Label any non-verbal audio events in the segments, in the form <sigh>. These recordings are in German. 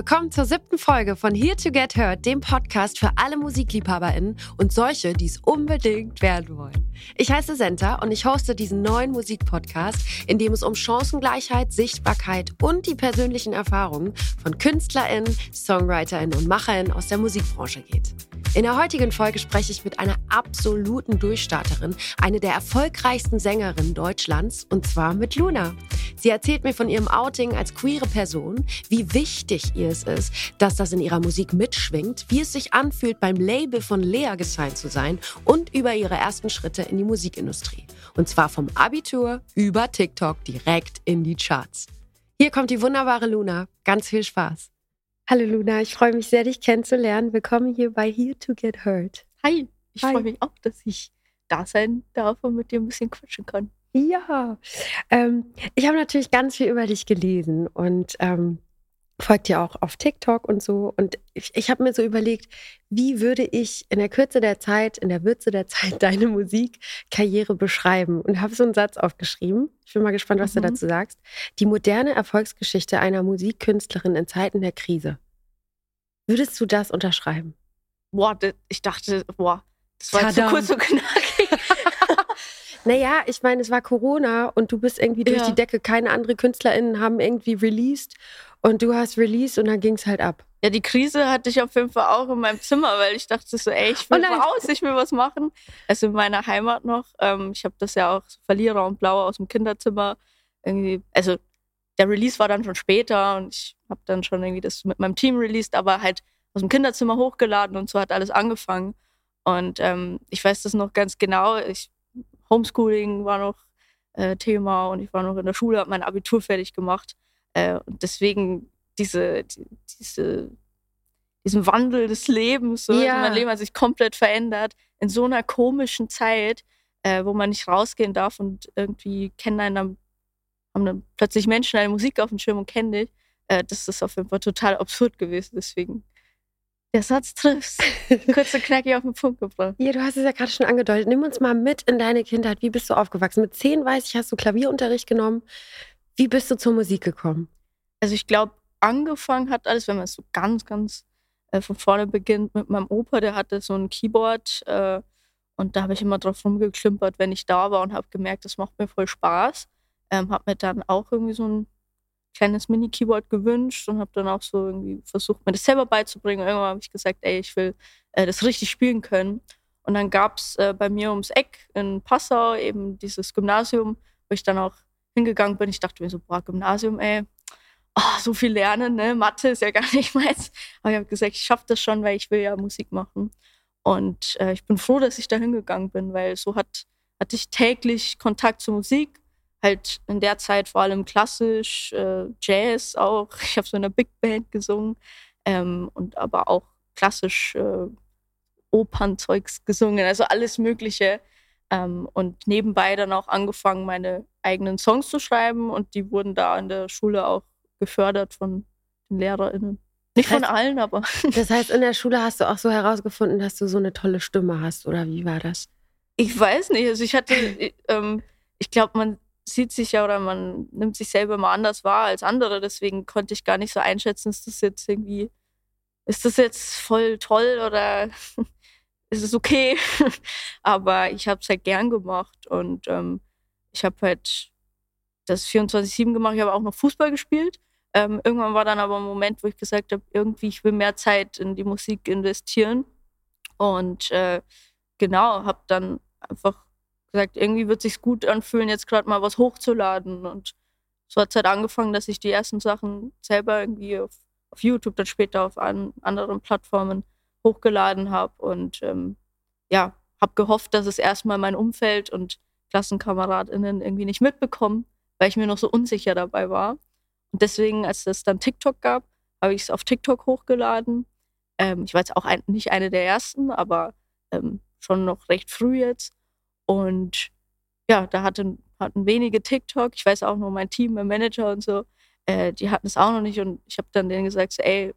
Willkommen zur siebten Folge von Here to Get Heard, dem Podcast für alle MusikliebhaberInnen und solche, die es unbedingt werden wollen. Ich heiße Senta und ich hoste diesen neuen Musikpodcast, in dem es um Chancengleichheit, Sichtbarkeit und die persönlichen Erfahrungen von KünstlerInnen, SongwriterInnen und MacherInnen aus der Musikbranche geht. In der heutigen Folge spreche ich mit einer absoluten Durchstarterin, eine der erfolgreichsten Sängerinnen Deutschlands, und zwar mit Luna. Sie erzählt mir von ihrem Outing als queere Person, wie wichtig ihr es ist, dass das in ihrer Musik mitschwingt, wie es sich anfühlt, beim Label von Lea gesigned zu sein und über ihre ersten Schritte in die Musikindustrie. Und zwar vom Abitur über TikTok direkt in die Charts. Hier kommt die wunderbare Luna. Ganz viel Spaß. Hallo Luna, ich freue mich sehr, dich kennenzulernen. Willkommen hier bei Here to Get Heard. Hi, ich freue mich auch, dass ich da sein darf und mit dir ein bisschen quatschen kann. Ja, ähm, ich habe natürlich ganz viel über dich gelesen und ähm, folgt dir auch auf TikTok und so. Und ich, ich habe mir so überlegt, wie würde ich in der Kürze der Zeit, in der Würze der <laughs> Zeit deine Musikkarriere beschreiben? Und habe so einen Satz aufgeschrieben. Ich bin mal gespannt, was mhm. du dazu sagst. Die moderne Erfolgsgeschichte einer Musikkünstlerin in Zeiten der Krise. Würdest du das unterschreiben? Boah, ich dachte, boah, das war zu kurz und knackig. <laughs> <laughs> naja, ich meine, es war Corona und du bist irgendwie durch ja. die Decke. Keine anderen KünstlerInnen haben irgendwie released und du hast released und dann ging es halt ab. Ja, die Krise hatte ich auf jeden Fall auch in meinem Zimmer, weil ich dachte so, ey, ich will raus, ich will was machen. Also in meiner Heimat noch. Ähm, ich habe das ja auch so Verlierer und Blauer aus dem Kinderzimmer irgendwie, also der Release war dann schon später und ich habe dann schon irgendwie das mit meinem Team released, aber halt aus dem Kinderzimmer hochgeladen und so hat alles angefangen. Und ähm, ich weiß das noch ganz genau. Ich, Homeschooling war noch äh, Thema und ich war noch in der Schule, habe mein Abitur fertig gemacht. Äh, und deswegen diese, die, diese, diesen Wandel des Lebens, so, ja. also mein Leben hat sich komplett verändert in so einer komischen Zeit, äh, wo man nicht rausgehen darf und irgendwie kennen einen dann, haben dann plötzlich Menschen eine Musik auf dem Schirm und kennen dich. Äh, das ist auf jeden Fall total absurd gewesen. Deswegen der Satz trifft. <laughs> Kurz und knackig auf den Punkt gebracht. Ja, du hast es ja gerade schon angedeutet. Nimm uns mal mit in deine Kindheit. Wie bist du aufgewachsen? Mit zehn, weiß ich, hast du Klavierunterricht genommen. Wie bist du zur Musik gekommen? Also ich glaube, angefangen hat alles, wenn man es so ganz, ganz äh, von vorne beginnt, mit meinem Opa, der hatte so ein Keyboard äh, und da habe ich immer drauf rumgeklimpert, wenn ich da war und habe gemerkt, das macht mir voll Spaß. Ähm, habe mir dann auch irgendwie so ein kleines Mini-Keyboard gewünscht und habe dann auch so irgendwie versucht, mir das selber beizubringen. Irgendwann habe ich gesagt, ey, ich will äh, das richtig spielen können. Und dann gab es äh, bei mir ums Eck in Passau eben dieses Gymnasium, wo ich dann auch hingegangen bin. Ich dachte mir so, boah, Gymnasium, ey, oh, so viel lernen, ne? Mathe ist ja gar <laughs> nicht meins. Aber ich habe gesagt, ich schaffe das schon, weil ich will ja Musik machen. Und äh, ich bin froh, dass ich da hingegangen bin, weil so hat, hatte ich täglich Kontakt zur Musik. Halt in der Zeit vor allem klassisch, äh, Jazz auch. Ich habe so in einer Big Band gesungen ähm, und aber auch klassisch äh, Opernzeugs gesungen, also alles Mögliche. Ähm, und nebenbei dann auch angefangen, meine eigenen Songs zu schreiben und die wurden da in der Schule auch gefördert von den LehrerInnen. Nicht von allen, aber. <laughs> Das heißt, in der Schule hast du auch so herausgefunden, dass du so eine tolle Stimme hast, oder wie war das? Ich weiß nicht. Also ich hatte, ähm, ich glaube, man sieht sich ja oder man nimmt sich selber mal anders wahr als andere. Deswegen konnte ich gar nicht so einschätzen, ist das jetzt irgendwie, ist das jetzt voll toll oder <laughs> ist es okay? <laughs> aber ich habe es halt gern gemacht und ähm, ich habe halt das 24-7 gemacht. Ich habe auch noch Fußball gespielt. Ähm, irgendwann war dann aber ein Moment, wo ich gesagt habe, irgendwie, ich will mehr Zeit in die Musik investieren. Und äh, genau, habe dann einfach gesagt, irgendwie wird es sich gut anfühlen, jetzt gerade mal was hochzuladen. Und so hat es halt angefangen, dass ich die ersten Sachen selber irgendwie auf, auf YouTube, dann später auf an, anderen Plattformen hochgeladen habe. Und ähm, ja, habe gehofft, dass es erstmal mein Umfeld und KlassenkameradInnen irgendwie nicht mitbekommen, weil ich mir noch so unsicher dabei war. Und deswegen, als es dann TikTok gab, habe ich es auf TikTok hochgeladen. Ähm, ich war jetzt auch ein, nicht eine der ersten, aber ähm, schon noch recht früh jetzt. Und ja, da hatten, hatten wenige TikTok. Ich weiß auch nur mein Team, mein Manager und so, äh, die hatten es auch noch nicht. Und ich habe dann denen gesagt, so, ey,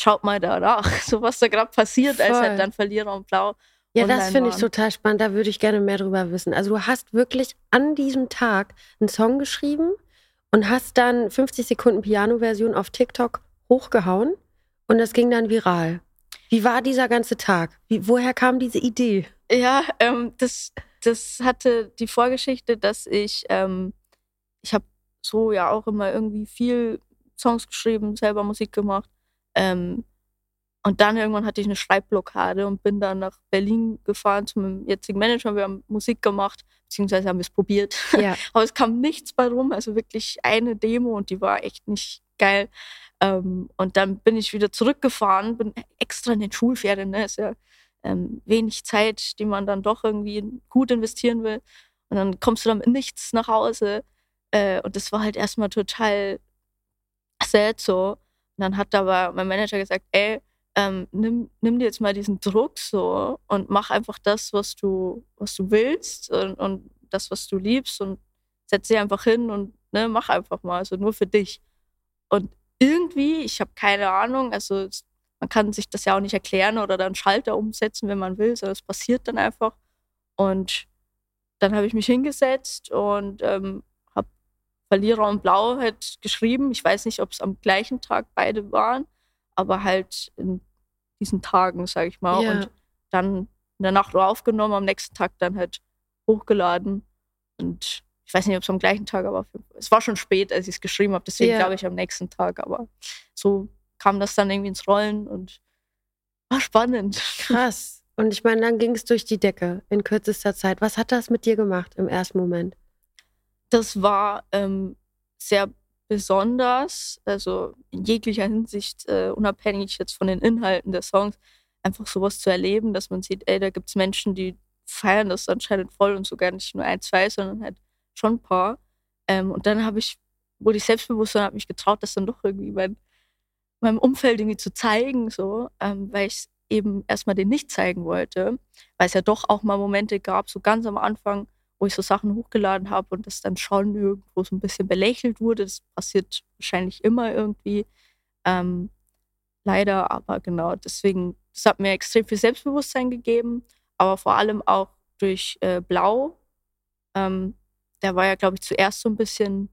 schaut mal da nach, <laughs> so was da gerade passiert, Voll. als halt dann Verlierer und Blau. Ja, das finde ich total spannend. Da würde ich gerne mehr drüber wissen. Also du hast wirklich an diesem Tag einen Song geschrieben und hast dann 50 Sekunden Piano-Version auf TikTok hochgehauen und das ging dann viral. Wie war dieser ganze Tag? Wie, woher kam diese Idee? Ja, ähm, das, das hatte die Vorgeschichte, dass ich, ähm, ich habe so ja auch immer irgendwie viel Songs geschrieben, selber Musik gemacht. Ähm, und dann irgendwann hatte ich eine Schreibblockade und bin dann nach Berlin gefahren zu meinem jetzigen Manager. Wir haben Musik gemacht, beziehungsweise haben wir es probiert. Ja. <laughs> Aber es kam nichts bei rum. Also wirklich eine Demo und die war echt nicht geil. Ähm, und dann bin ich wieder zurückgefahren, bin extra in den Schulferien. Ne? Ist ja ähm, wenig Zeit, die man dann doch irgendwie gut investieren will. Und dann kommst du dann mit nichts nach Hause. Äh, und das war halt erstmal total sad so. Und dann hat aber mein Manager gesagt, ey, ähm, nimm, nimm dir jetzt mal diesen Druck so und mach einfach das, was du, was du willst und, und das, was du liebst und setz dich einfach hin und ne, mach einfach mal, also nur für dich. Und irgendwie, ich habe keine Ahnung, also man kann sich das ja auch nicht erklären oder dann Schalter umsetzen, wenn man will, sondern es passiert dann einfach. Und dann habe ich mich hingesetzt und ähm, Verlierer und Blau halt geschrieben. Ich weiß nicht, ob es am gleichen Tag beide waren, aber halt in diesen Tagen, sage ich mal. Ja. Und dann in der Nacht aufgenommen, am nächsten Tag dann halt hochgeladen. Und ich weiß nicht, ob es am gleichen Tag, aber es war schon spät, als ich es geschrieben habe. Deswegen ja. glaube ich am nächsten Tag. Aber so kam das dann irgendwie ins Rollen und war spannend. Krass. Und ich meine, dann ging es durch die Decke in kürzester Zeit. Was hat das mit dir gemacht im ersten Moment? Das war ähm, sehr besonders, also in jeglicher Hinsicht, äh, unabhängig jetzt von den Inhalten der Songs, einfach sowas zu erleben, dass man sieht, ey, da gibt es Menschen, die feiern das anscheinend voll und sogar nicht nur ein, zwei, sondern halt schon ein paar. Ähm, und dann habe ich, wurde ich selbstbewusst und habe mich getraut, das dann doch irgendwie mein, meinem Umfeld irgendwie zu zeigen, so, ähm, weil ich eben erstmal den nicht zeigen wollte, weil es ja doch auch mal Momente gab, so ganz am Anfang, wo ich so Sachen hochgeladen habe und das dann schon irgendwo so ein bisschen belächelt wurde. Das passiert wahrscheinlich immer irgendwie. Ähm, leider, aber genau, deswegen, das hat mir extrem viel Selbstbewusstsein gegeben, aber vor allem auch durch äh, Blau. Ähm, der war ja, glaube ich, zuerst so ein bisschen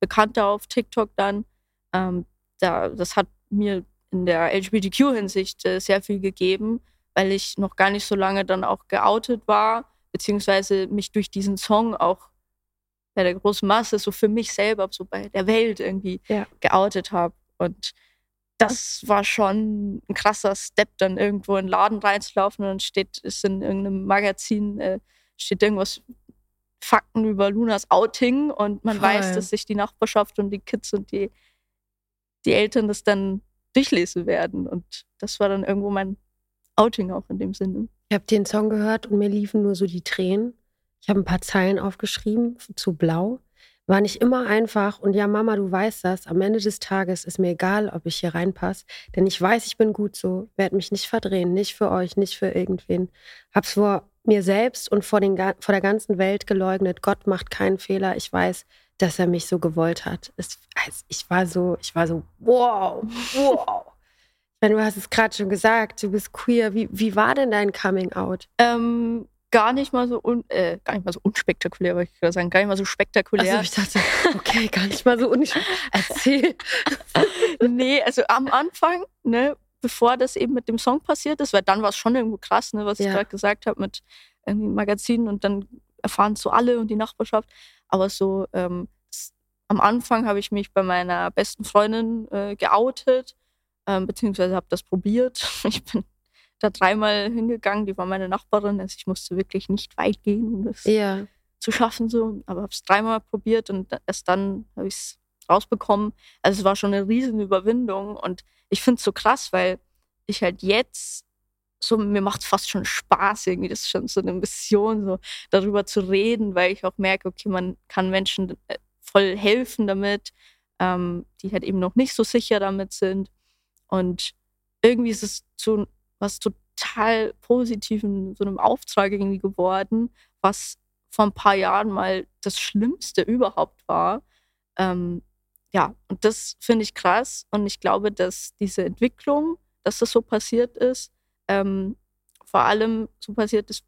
bekannter auf TikTok dann. Ähm, da, das hat mir in der LGBTQ-Hinsicht äh, sehr viel gegeben, weil ich noch gar nicht so lange dann auch geoutet war beziehungsweise mich durch diesen Song auch bei der großen Masse so für mich selber, so bei der Welt irgendwie ja. geoutet habe. Und das war schon ein krasser Step, dann irgendwo in den Laden reinzulaufen und dann steht, ist in irgendeinem Magazin, äh, steht irgendwas, Fakten über Lunas Outing und man Voll. weiß, dass sich die Nachbarschaft und die Kids und die, die Eltern das dann durchlesen werden. Und das war dann irgendwo mein Outing auch in dem Sinne. Ich habe den Song gehört und mir liefen nur so die Tränen. Ich habe ein paar Zeilen aufgeschrieben zu Blau. War nicht immer einfach. Und ja, Mama, du weißt das. Am Ende des Tages ist mir egal, ob ich hier reinpasse. Denn ich weiß, ich bin gut so. Werde mich nicht verdrehen. Nicht für euch, nicht für irgendwen. Hab's vor mir selbst und vor, den, vor der ganzen Welt geleugnet. Gott macht keinen Fehler. Ich weiß, dass er mich so gewollt hat. Es, ich war so, ich war so, wow, <laughs> wow. Du hast es gerade schon gesagt, du bist queer. Wie, wie war denn dein Coming Out? Ähm, gar nicht mal so un, äh, gar nicht mal so unspektakulär, würde ich gerade sagen, gar nicht mal so spektakulär. Also ich dachte, okay, gar nicht mal so unspektakulär. Erzähl. <laughs> nee, also am Anfang, ne, bevor das eben mit dem Song passiert ist, weil dann war es schon irgendwo krass, ne, was ja. ich gerade gesagt habe mit irgendwie Magazinen und dann erfahren es so alle und die Nachbarschaft. Aber so ähm, am Anfang habe ich mich bei meiner besten Freundin äh, geoutet ähm, beziehungsweise habe das probiert. <laughs> Ich bin da dreimal hingegangen, die war meine Nachbarin, also ich musste wirklich nicht weit gehen, um das ja. zu schaffen, so. aber habe es dreimal probiert und erst dann habe ich es rausbekommen. Also es war schon eine riesen Überwindung und ich finde es so krass, weil ich halt jetzt so, mir macht es fast schon Spaß irgendwie, das ist schon so eine Mission, so darüber zu reden, weil ich auch merke, okay, man kann Menschen äh, voll helfen damit, ähm, die halt eben noch nicht so sicher damit sind. Und irgendwie ist es zu was total Positiven, so einem Auftrag irgendwie geworden, was vor ein paar Jahren mal das Schlimmste überhaupt war. Ähm, ja, und das finde ich krass. Und ich glaube, dass diese Entwicklung, dass das so passiert ist, ähm, vor allem so passiert ist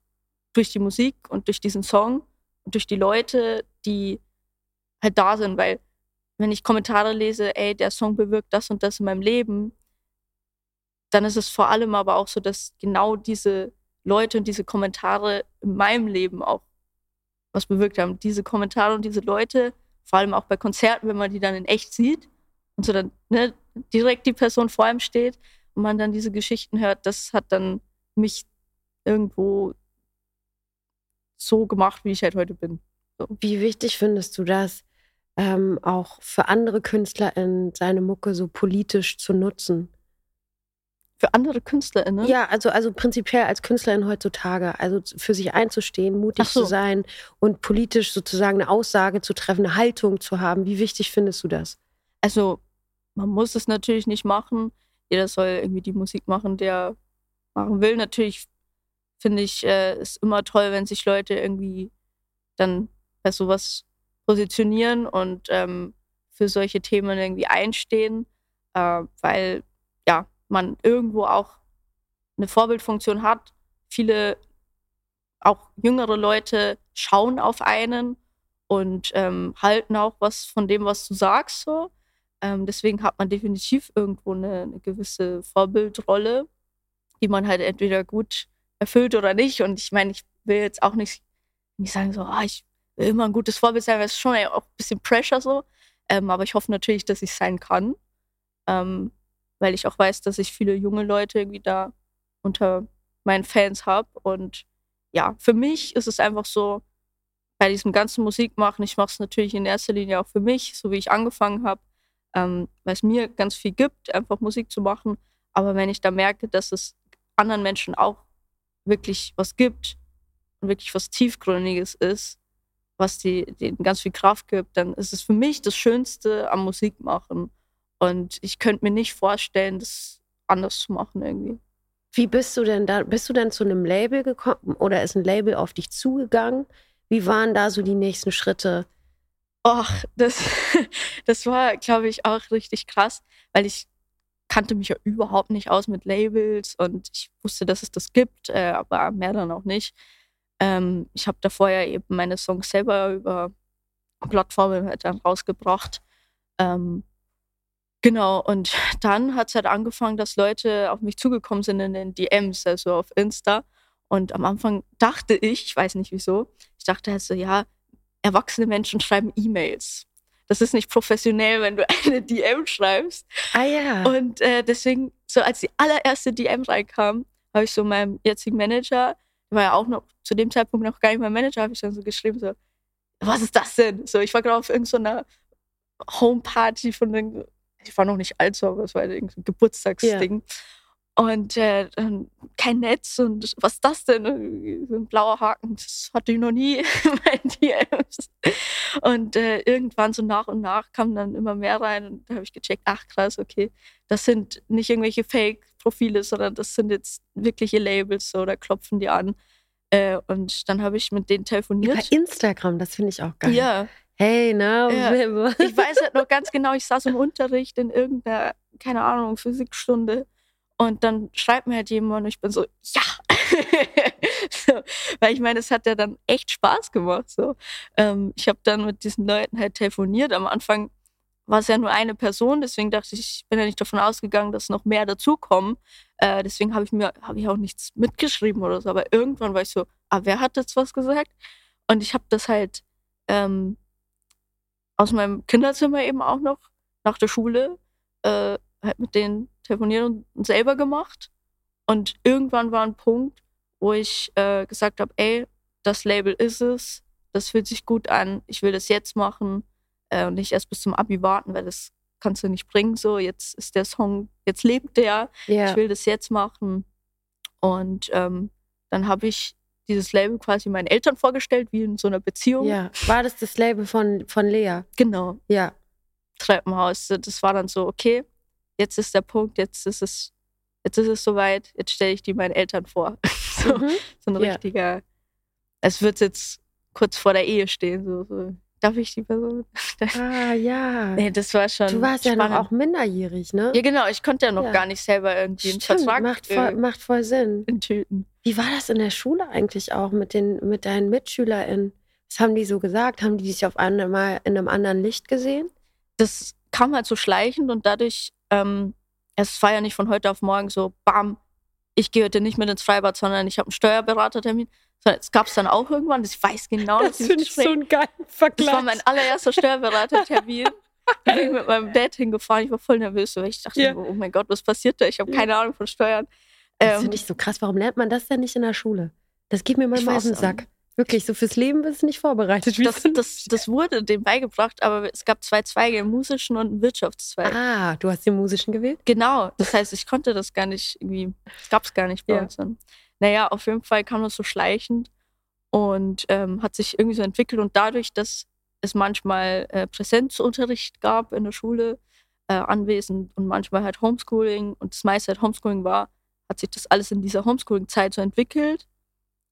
durch die Musik und durch diesen Song und durch die Leute, die halt da sind, weil wenn ich Kommentare lese, ey, der Song bewirkt das und das in meinem Leben, dann ist es vor allem aber auch so, dass genau diese Leute und diese Kommentare in meinem Leben auch was bewirkt haben. Diese Kommentare und diese Leute, vor allem auch bei Konzerten, wenn man die dann in echt sieht und so dann ne, direkt die Person vor einem steht und man dann diese Geschichten hört, das hat dann mich irgendwo so gemacht, wie ich halt heute bin. So. Wie wichtig findest du das, ähm, auch für andere KünstlerInnen seine Mucke so politisch zu nutzen? Für andere KünstlerInnen? Ja, also, also prinzipiell als Künstlerin heutzutage, also für sich einzustehen, mutig so. zu sein und politisch sozusagen eine Aussage zu treffen, eine Haltung zu haben. Wie wichtig findest du das? Also, man muss es natürlich nicht machen. Jeder soll irgendwie die Musik machen, der machen will. Natürlich finde ich, äh, ist immer toll, wenn sich Leute irgendwie dann bei sowas positionieren und ähm, für solche Themen irgendwie einstehen, äh, weil ja, man irgendwo auch eine Vorbildfunktion hat. Viele, auch jüngere Leute, schauen auf einen und ähm, halten auch was von dem, was du sagst. So. Ähm, deswegen hat man definitiv irgendwo eine, eine, gewisse Vorbildrolle, die man halt entweder gut erfüllt oder nicht. Und ich meine, ich will jetzt auch nicht, nicht sagen, so, ah, ich will immer ein gutes Vorbild sein, weil es ist schon auch ein bisschen Pressure so. Ähm, aber ich hoffe natürlich, dass ich sein kann. Ähm, weil ich auch weiß, dass ich viele junge Leute irgendwie da unter meinen Fans habe. Und ja, für mich ist es einfach so, bei diesem ganzen Musikmachen, ich mache es natürlich in erster Linie auch für mich, so wie ich angefangen habe, ähm, weil es mir ganz viel gibt, einfach Musik zu machen. Aber wenn ich da merke, dass es anderen Menschen auch wirklich was gibt und wirklich was Tiefgründiges ist, was die, denen ganz viel Kraft gibt, dann ist es für mich das Schönste am Musikmachen. Und ich könnte mir nicht vorstellen, das anders zu machen irgendwie. Wie bist du denn da? Bist du dann zu einem Label gekommen oder ist ein Label auf dich zugegangen? Wie waren da so die nächsten Schritte? Och, das, <laughs> das war, glaube ich, auch richtig krass, weil ich kannte mich ja überhaupt nicht aus mit Labels und ich wusste, dass es das gibt, äh, aber mehr dann auch nicht. Ähm, ich habe davor ja eben meine Songs selber über Plattformen halt dann rausgebracht. Ähm, genau, und dann hat es halt angefangen, dass Leute auf mich zugekommen sind in den DMs, also auf Insta. Und am Anfang dachte ich, ich weiß nicht wieso, ich dachte halt so, ja, erwachsene Menschen schreiben E-Mails das ist nicht professionell, wenn du <laughs> eine DM schreibst. Ah ja. Und äh, deswegen, so als die allererste DM reinkam, habe ich so meinem jetzigen Manager, der war ja auch noch zu dem Zeitpunkt noch gar nicht mein Manager, habe ich dann so geschrieben, so, was ist das denn? So, ich war gerade auf irgendeiner Homeparty von ich war noch nicht alt, so, aber es war irgendein Geburtstagsding. Ja. Und äh, kein Netz und was ist das denn? So ein blauer Haken, das hatte ich noch nie <laughs> in meinen DMs. Und äh, irgendwann so nach und nach kamen dann immer mehr rein und da habe ich gecheckt, ach krass, okay, das sind nicht irgendwelche Fake-Profile, sondern das sind jetzt wirkliche Labels so, da klopfen die an. Äh, und dann habe ich mit denen telefoniert. Über Instagram, das finde ich auch geil. Ja. Hey, na, ja. <laughs> Ich weiß halt noch ganz genau, ich saß im Unterricht in irgendeiner, keine Ahnung, Physikstunde und dann schreibt mir halt jemand und ich bin so, ja. <laughs> so, weil ich meine, es hat ja dann echt Spaß gemacht. So. Ähm, ich habe dann mit diesen Leuten halt telefoniert. Am Anfang war es ja nur eine Person, deswegen dachte ich, ich bin ja nicht davon ausgegangen, dass noch mehr dazukommen. Äh, deswegen habe ich mir hab ich auch nichts mitgeschrieben oder so. Aber irgendwann war ich so, ah, wer hat jetzt was gesagt? Und ich habe das halt ähm, aus meinem Kinderzimmer eben auch noch nach der Schule äh, halt mit denen telefoniert und selber gemacht. Und irgendwann war ein Punkt, wo ich äh, gesagt habe, ey, das Label ist es, das fühlt sich gut an, ich will das jetzt machen äh, und nicht erst bis zum Abi warten, weil das kannst du nicht bringen. So, jetzt ist der Song, jetzt lebt der, yeah. ich will das jetzt machen. Und ähm, dann habe ich dieses Label quasi meinen Eltern vorgestellt, wie in so einer Beziehung. Ja, war das das Label von, von Lea? Genau. Ja. Treppenhaus. Das war dann so, okay, jetzt ist der Punkt, jetzt ist es, jetzt ist es soweit, jetzt stelle ich die meinen Eltern vor. <laughs> so, mhm. so ein richtiger, ja. es wird jetzt kurz vor der Ehe stehen, so, so. Darf ich die Person? Ah, ja. <laughs> Nee, das war schon. Du warst spannend. ja noch auch minderjährig, ne? Ja, genau. Ich konnte ja noch ja. gar nicht selber irgendwie einen Stimmt, Vertrag macht voll, äh, macht voll Sinn. In Tüten. Wie war das in der Schule eigentlich auch mit, den, mit deinen MitschülerInnen? Was haben die so gesagt? Haben die dich auf einmal in einem anderen Licht gesehen? das kam halt so schleichend und dadurch, ähm, es war ja nicht von heute auf morgen so, bam, ich gehe heute nicht mit ins Freibad, sondern ich habe einen Steuerberatertermin. Das gab es dann auch irgendwann. Ich weiß genau, das finde ich so ein geiler Vergleich. Das war mein allererster Steuerberatertermin. Da bin ich mit meinem Dad hingefahren. Ich war voll nervös, weil ich dachte, ja. oh mein Gott, was passiert da? Ich habe keine Ahnung von Steuern. Das ähm, finde ich so krass. Warum lernt man das denn nicht in der Schule? Das geht mir manchmal auf den Sack. Wirklich, so fürs Leben bist du nicht vorbereitet. Das, das, das, wurde dem beigebracht, aber es gab zwei Zweige, einen musischen und einen Wirtschaftszweig. Ah, du hast den musischen gewählt? Genau, das heißt, ich konnte das gar nicht irgendwie, das gab es gar nicht bei ja. uns dann. Naja, auf jeden Fall kam das so schleichend und ähm, hat sich irgendwie so entwickelt und dadurch, dass es manchmal äh, Präsenzunterricht gab in der Schule, äh, anwesend und manchmal halt Homeschooling und das meiste halt Homeschooling war, hat sich das alles in dieser Homeschooling-Zeit so entwickelt,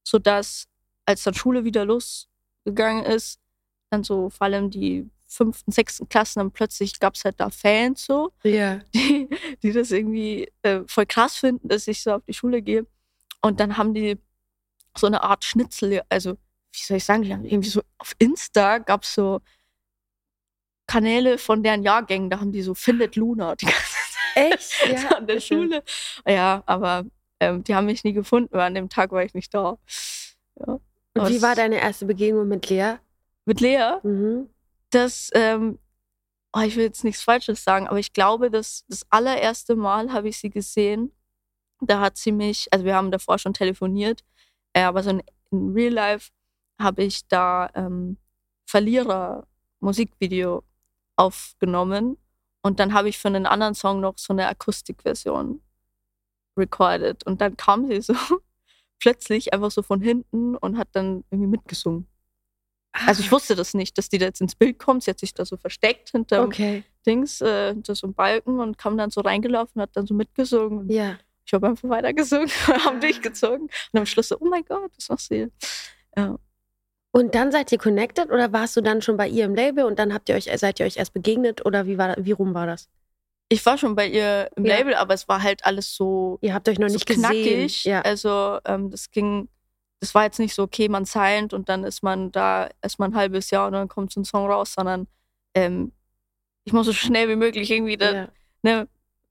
sodass als dann Schule wieder losgegangen ist, dann so vor allem die fünften, sechsten Klassen, dann plötzlich gab es halt da Fans so, ja. die, die das irgendwie äh, voll krass finden, dass ich so auf die Schule gehe. Und dann haben die so eine Art Schnitzel, also wie soll ich sagen, die haben irgendwie so auf Insta gab es so Kanäle von deren Jahrgängen, da haben die so Findet Luna die ganze Zeit. Echt? <laughs> Ja. An der Schule. Ja, aber ähm, die haben mich nie gefunden, weil an dem Tag war ich nicht da. Ja. Und wie war deine erste Begegnung mit Lea? Mit Lea? Mhm. Das, ähm, oh, ich will jetzt nichts Falsches sagen, aber ich glaube, dass das allererste Mal habe ich sie gesehen. Da hat sie mich, also wir haben davor schon telefoniert, äh, aber so in, in, Real Life habe ich da ähm, Verlierer Musikvideo aufgenommen und dann habe ich für einen anderen Song noch so eine Akustikversion recorded und dann kam sie so <laughs> plötzlich einfach so von hinten und hat dann irgendwie mitgesungen. Also ich ah. wusste das nicht, dass die da jetzt ins Bild kommt. Sie hat sich da so versteckt hinter okay. Dings, äh, hinter so einem Balken und kam dann so reingelaufen und hat dann so mitgesungen. Ja. Ich habe einfach weitergesungen, <laughs> haben durchgezogen. Und am Schluss so, oh mein Gott, was machst du hier? Ja. Und dann seid ihr connected oder warst du dann schon bei ihr im Label und dann habt ihr euch, seid ihr euch erst begegnet oder wie war wie rum war das? Ich war schon bei ihr im ja. Label, aber es war halt alles so. Ihr habt euch noch so nicht knackig. Gesehen. Ja. Also ähm, das ging, das war jetzt nicht so, okay, man signed und dann ist man da erstmal ein halbes Jahr und dann kommt so ein Song raus, sondern ähm, ich muss so schnell wie möglich irgendwie da, ja. ne,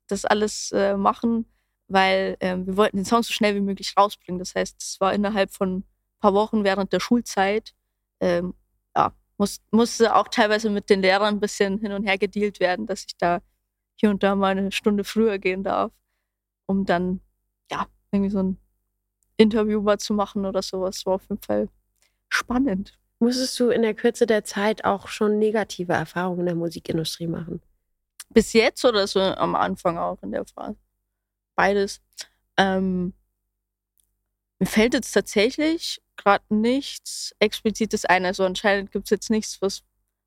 das alles äh, machen, weil ähm, wir wollten den Song so schnell wie möglich rausbringen. Das heißt, es war innerhalb von ein paar Wochen während der Schulzeit. Ähm, ja, muss, musste auch teilweise mit den Lehrern ein bisschen hin und her gedealt werden, dass ich da hier und da mal eine Stunde früher gehen darf, um dann, ja, irgendwie so ein Interview mal zu machen oder sowas. War auf jeden Fall spannend. Musstest du in der Kürze der Zeit auch schon negative Erfahrungen in der Musikindustrie machen? Bis jetzt oder so am Anfang auch in der Phase? Beides. Ähm, mir fällt jetzt tatsächlich gerade nichts Explizites ein. Also anscheinend gibt es jetzt nichts, was,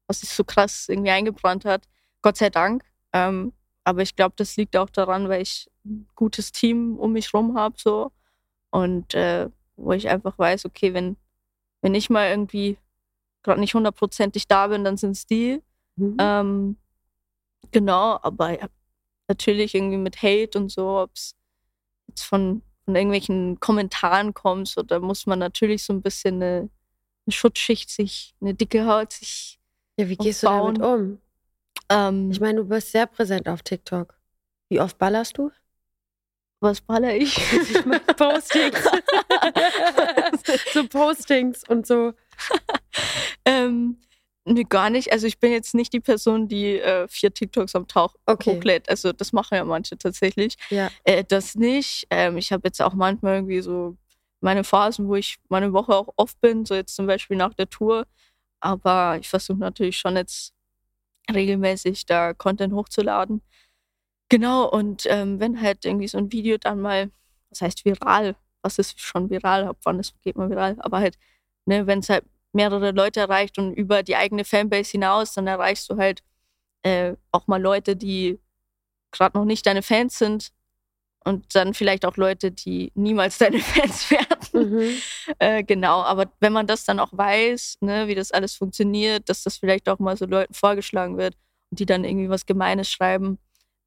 was sich so krass irgendwie eingebrannt hat. Gott sei Dank. Ähm, aber ich glaube, das liegt auch daran, weil ich ein gutes Team um mich rum habe so und äh, wo ich einfach weiß, okay, wenn wenn ich mal irgendwie gerade nicht hundertprozentig da bin, dann sind es die. Mhm. Ähm, genau, aber natürlich irgendwie mit Hate und so, ob es jetzt von, von irgendwelchen Kommentaren kommt, so, da muss man natürlich so ein bisschen eine, eine Schutzschicht sich, eine dicke Haut sich. Ja, wie gehst aufbauen. du damit um? Ähm, ich meine, du bist sehr präsent auf TikTok. Wie oft ballerst du? Was baller ich? <laughs> ich meine Postings. <laughs> <laughs> so Postings und so. ähm, nee, gar nicht. Also ich bin jetzt nicht die Person, die äh, vier TikToks am Tag okay. hochlädt. Also das machen ja manche tatsächlich. Ja. Äh, das nicht. Ähm, ich habe jetzt auch manchmal irgendwie so meine Phasen, wo ich meine Woche auch oft bin, so jetzt zum Beispiel nach der Tour. Aber ich versuche natürlich schon jetzt regelmäßig da Content hochzuladen. Genau, und ähm, wenn halt irgendwie so ein Video dann mal, was heißt viral, was ist schon viral, ab wann es geht mal viral, aber halt, ne, wenn es halt mehrere Leute erreicht und über die eigene Fanbase hinaus, dann erreichst du halt äh, auch mal Leute, die gerade noch nicht deine Fans sind und dann vielleicht auch Leute, die niemals <laughs> deine Fans werden. Mhm. Äh, genau, aber wenn man das dann auch weiß, ne, wie das alles funktioniert, dass das vielleicht auch mal so Leuten vorgeschlagen wird und die dann irgendwie was Gemeines schreiben,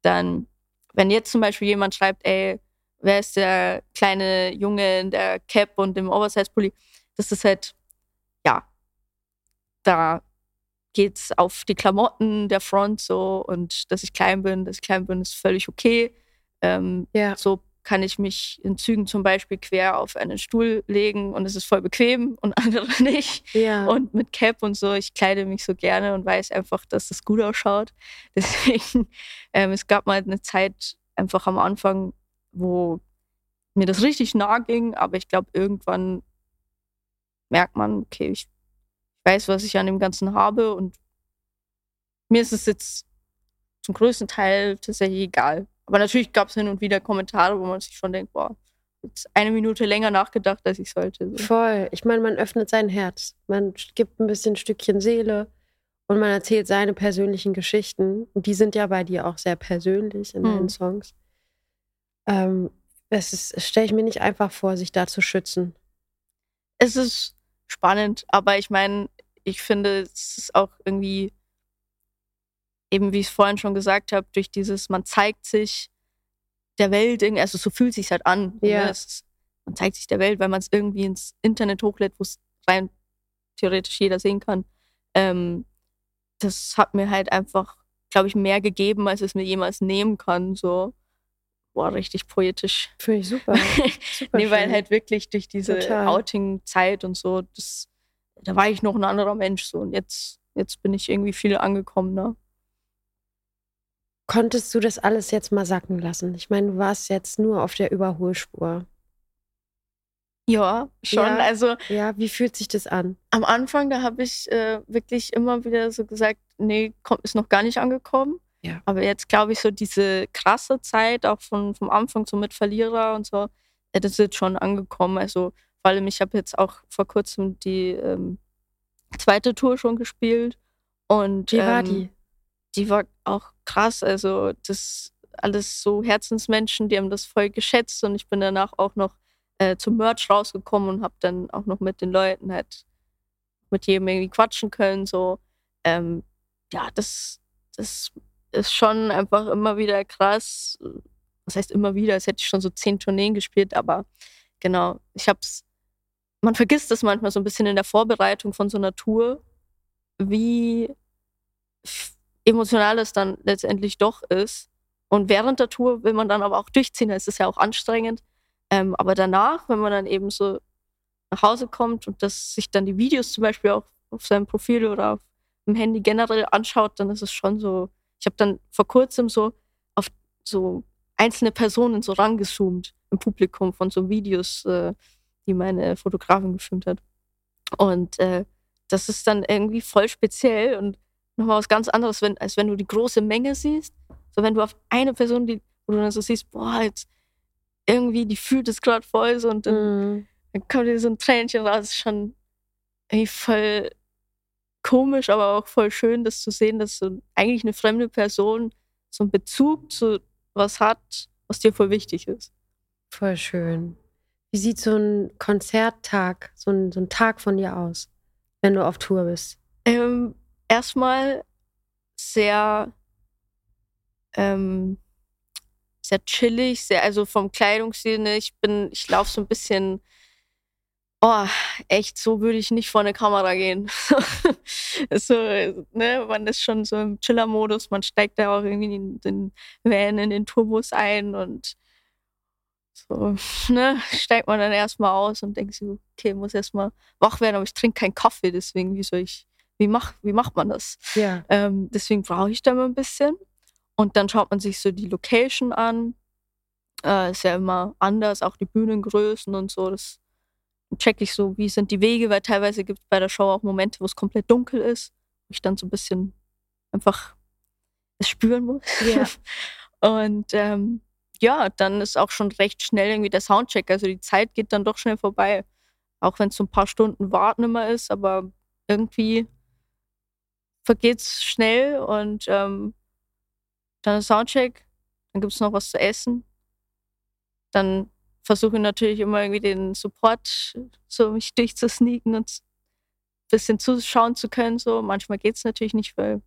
dann, wenn jetzt zum Beispiel jemand schreibt, ey, wer ist der kleine Junge in der Cap und dem Oversize-Pulli, das ist halt, ja, da geht's auf die Klamotten der Front so und dass ich klein bin, dass ich klein bin, ist völlig okay. Ähm, Ja. So kann ich mich in Zügen zum Beispiel quer auf einen Stuhl legen und es ist voll bequem und <laughs> andere nicht. Ja. Und mit Cap und so, ich kleide mich so gerne und weiß einfach, dass das gut ausschaut. <laughs> Deswegen, ähm, es gab mal eine Zeit einfach am Anfang, wo mir das richtig nah ging, aber ich glaube, irgendwann merkt man, okay, ich weiß, was ich an dem Ganzen habe und mir ist es jetzt zum größten Teil tatsächlich egal. Aber natürlich gab es hin und wieder Kommentare, wo man sich schon denkt, boah, jetzt eine Minute länger nachgedacht, als ich sollte. So. Voll. Ich meine, man öffnet sein Herz. Man gibt ein bisschen Stückchen Seele und man erzählt seine persönlichen Geschichten. Und die sind ja bei dir auch sehr persönlich in deinen Mhm. Songs. Ähm, es ist, stelle ich mir nicht einfach vor, sich da zu schützen. es ist spannend, aber ich meine, ich finde, es ist auch irgendwie, eben wie ich es vorhin schon gesagt habe, durch dieses, man zeigt sich der Welt, irgendwie- also so fühlt sich halt an. Ja. Ne? Es ist, man zeigt sich der Welt, weil man es irgendwie ins Internet hochlädt, wo es rein theoretisch jeder sehen kann. Ähm, das hat mir halt einfach, glaube ich, mehr gegeben, als es mir jemals nehmen kann. So, boah, richtig poetisch. Finde ich super. <laughs> super Nee, weil halt wirklich durch diese. Outing-Zeit und so, das, da war ich noch ein anderer Mensch so. Und jetzt, jetzt bin ich irgendwie viel angekommen, ne? Konntest du das alles jetzt mal sacken lassen? Ich meine, du warst jetzt nur auf der Überholspur. Ja, schon. Ja. Also Ja, wie fühlt sich das an? am Anfang, da habe ich äh, wirklich immer wieder so gesagt, nee, kommt, ist noch gar nicht angekommen. Ja. Aber jetzt glaube ich, so diese krasse Zeit, auch von, vom Anfang so mit Verlierer und so, das ist schon angekommen. Also vor allem, ich habe jetzt auch vor kurzem die ähm, zweite Tour schon gespielt. Und Wie war ähm, die? die war auch krass. Also, das alles so Herzensmenschen, die haben das voll geschätzt und ich bin danach auch noch äh, zum Merch rausgekommen und habe dann auch noch mit den Leuten halt mit jedem irgendwie quatschen können. So, ähm, ja, das, das ist schon einfach immer wieder krass. Was heißt immer wieder? Als hätte ich schon so zehn Tourneen gespielt, aber genau, ich hab's. Man vergisst das manchmal so ein bisschen in der Vorbereitung von so einer Tour, wie emotional es dann letztendlich doch ist. Und während der Tour will man dann aber auch durchziehen, es ist ja auch anstrengend. Ähm, aber danach, wenn man dann eben so nach Hause kommt und das sich dann die Videos zum Beispiel auch auf seinem Profil oder auf dem Handy generell anschaut, dann ist es schon so. Ich habe dann vor kurzem so auf so einzelne Personen so rangezoomt im Publikum von so Videos, äh, die meine Fotografin gefilmt hat. Und äh, das ist dann irgendwie voll speziell und nochmal was ganz anderes, wenn, als wenn du die große Menge siehst. So wenn du auf eine Person, die, wo du dann so siehst, boah, jetzt irgendwie, die fühlt es gerade voll so und dann, Mhm. dann kommt dir so ein Tränchen raus. Ist schon irgendwie voll komisch, aber auch voll schön, das zu sehen, dass so eigentlich eine fremde Person so einen Bezug zu was hat, was dir voll wichtig ist. Voll schön. Wie sieht so ein Konzerttag, so ein, so ein Tag von dir aus, wenn du auf Tour bist? Ähm, erstmal sehr, ähm, sehr chillig, sehr, also vom Kleidungsstil, ne, ich bin, ich laufe so ein bisschen, oh, echt, so würde ich nicht vor eine Kamera gehen. <laughs> so, ne, man ist schon so im Chiller-Modus, man steigt da auch irgendwie in den Van, in den Turbos ein und so, ne, steigt man dann erstmal aus und denkt sich, okay, muss erstmal wach werden, aber ich trinke keinen Kaffee, deswegen, wie soll ich, wie, mach, wie macht man das? Ja. Ähm, deswegen brauche ich da mal ein bisschen. Und dann schaut man sich so die Location an. Äh, ist ja immer anders, auch die Bühnengrößen und so. Das check ich so, wie sind die Wege, weil teilweise gibt es bei der Show auch Momente, wo es komplett dunkel ist, wo ich dann so ein bisschen einfach es spüren muss. Ja. <laughs> Und ähm, ja, dann ist auch schon recht schnell irgendwie der Soundcheck. Also die Zeit geht dann doch schnell vorbei. Auch wenn es so ein paar Stunden Warten immer ist, aber irgendwie vergeht es schnell und ähm, dann ist Soundcheck, dann gibt es noch was zu essen. Dann versuche ich natürlich immer irgendwie den Support so mich <laughs> durchzusneaken und ein bisschen zuschauen zu können. So. Manchmal geht es natürlich nicht, weil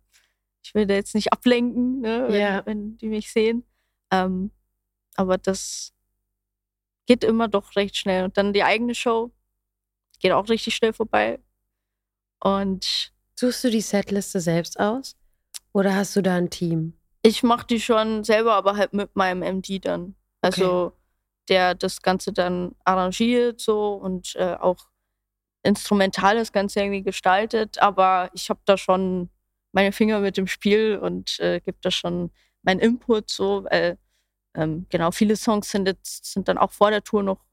ich will da jetzt nicht ablenken, ne, wenn, Ja. wenn die mich sehen. Ähm, aber das geht immer doch recht schnell. Und dann die eigene Show geht auch richtig schnell vorbei. Und Suchst du die Setliste selbst aus? Oder hast du da ein Team? Ich mache die schon selber, aber halt mit meinem MD dann. Also okay. Der das Ganze dann arrangiert so und äh, auch instrumental das Ganze irgendwie gestaltet. Aber ich habe da schon meine Finger mit dem Spiel und äh, gebe da schon meinen Input so. Weil, ähm, genau, viele Songs sind jetzt sind dann auch vor der Tour noch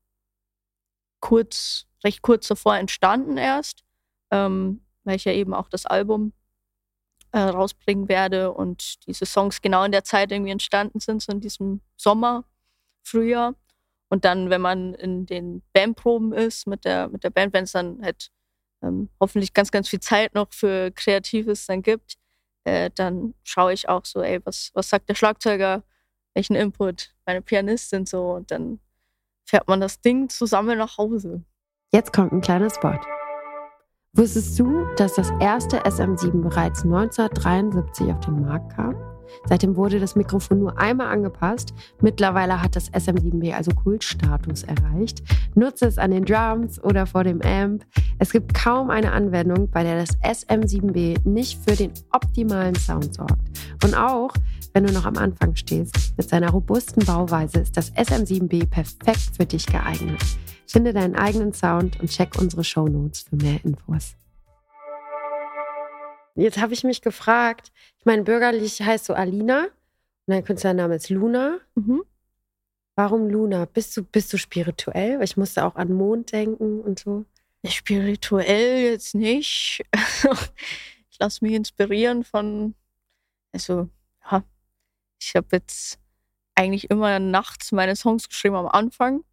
kurz, recht kurz davor entstanden erst, ähm, weil ich ja eben auch das Album äh, rausbringen werde und diese Songs genau in der Zeit irgendwie entstanden sind, so in diesem Sommer, Frühjahr. Und dann, wenn man in den Bandproben ist mit der, mit der Band, wenn es dann halt ähm, hoffentlich ganz, ganz viel Zeit noch für Kreatives dann gibt, äh, dann schaue ich auch so, ey, was, was sagt der Schlagzeuger, welchen Input, meine Pianistin so und dann fährt man das Ding zusammen nach Hause. Jetzt kommt ein kleiner Spot. Wusstest du, dass das erste SM7 bereits 1973 auf den Markt kam? Seitdem wurde das Mikrofon nur einmal angepasst. Mittlerweile hat das SM7B also Kultstatus erreicht. Nutze es an den Drums oder vor dem Amp. Es gibt kaum eine Anwendung, bei der das SM7B nicht für den optimalen Sound sorgt. Und auch wenn du noch am Anfang stehst, mit seiner robusten Bauweise ist das SM7B perfekt für dich geeignet. Finde deinen eigenen Sound und check unsere Show Notes für mehr Infos. Jetzt habe ich mich gefragt, ich meine, bürgerlich heißt so Alina und dein Künstlername ist Luna. Mhm. Warum Luna? Bist du, bist du spirituell? Ich musste auch an Mond denken und so. Spirituell jetzt nicht. <laughs> ich lasse mich inspirieren von, also, ja, ich habe jetzt eigentlich immer nachts meine Songs geschrieben am Anfang.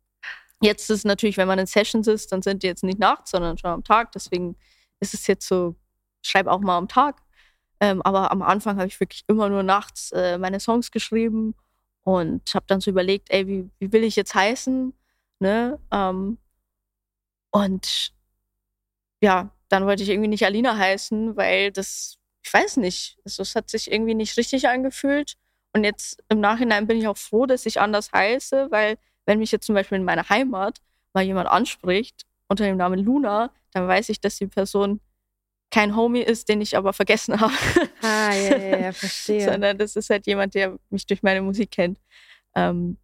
Jetzt ist es natürlich, wenn man in Sessions ist, dann sind die jetzt nicht nachts, sondern schon am Tag. Deswegen ist es jetzt so, schreibe auch mal am Tag. Ähm, aber am Anfang habe ich wirklich immer nur nachts äh, meine Songs geschrieben und habe dann so überlegt, ey, wie, wie will ich jetzt heißen? Ne? Ähm, und ja, dann wollte ich irgendwie nicht Alina heißen, weil das, ich weiß nicht, also es hat sich irgendwie nicht richtig angefühlt. Und jetzt im Nachhinein bin ich auch froh, dass ich anders heiße, weil wenn mich jetzt zum Beispiel in meiner Heimat mal jemand anspricht unter dem Namen Luna, dann weiß ich, dass die Person kein Homie ist, den ich aber vergessen habe. Ah, ja, ja, ja <laughs> verstehe. Sondern das ist halt jemand, der mich durch meine Musik kennt. Ähm,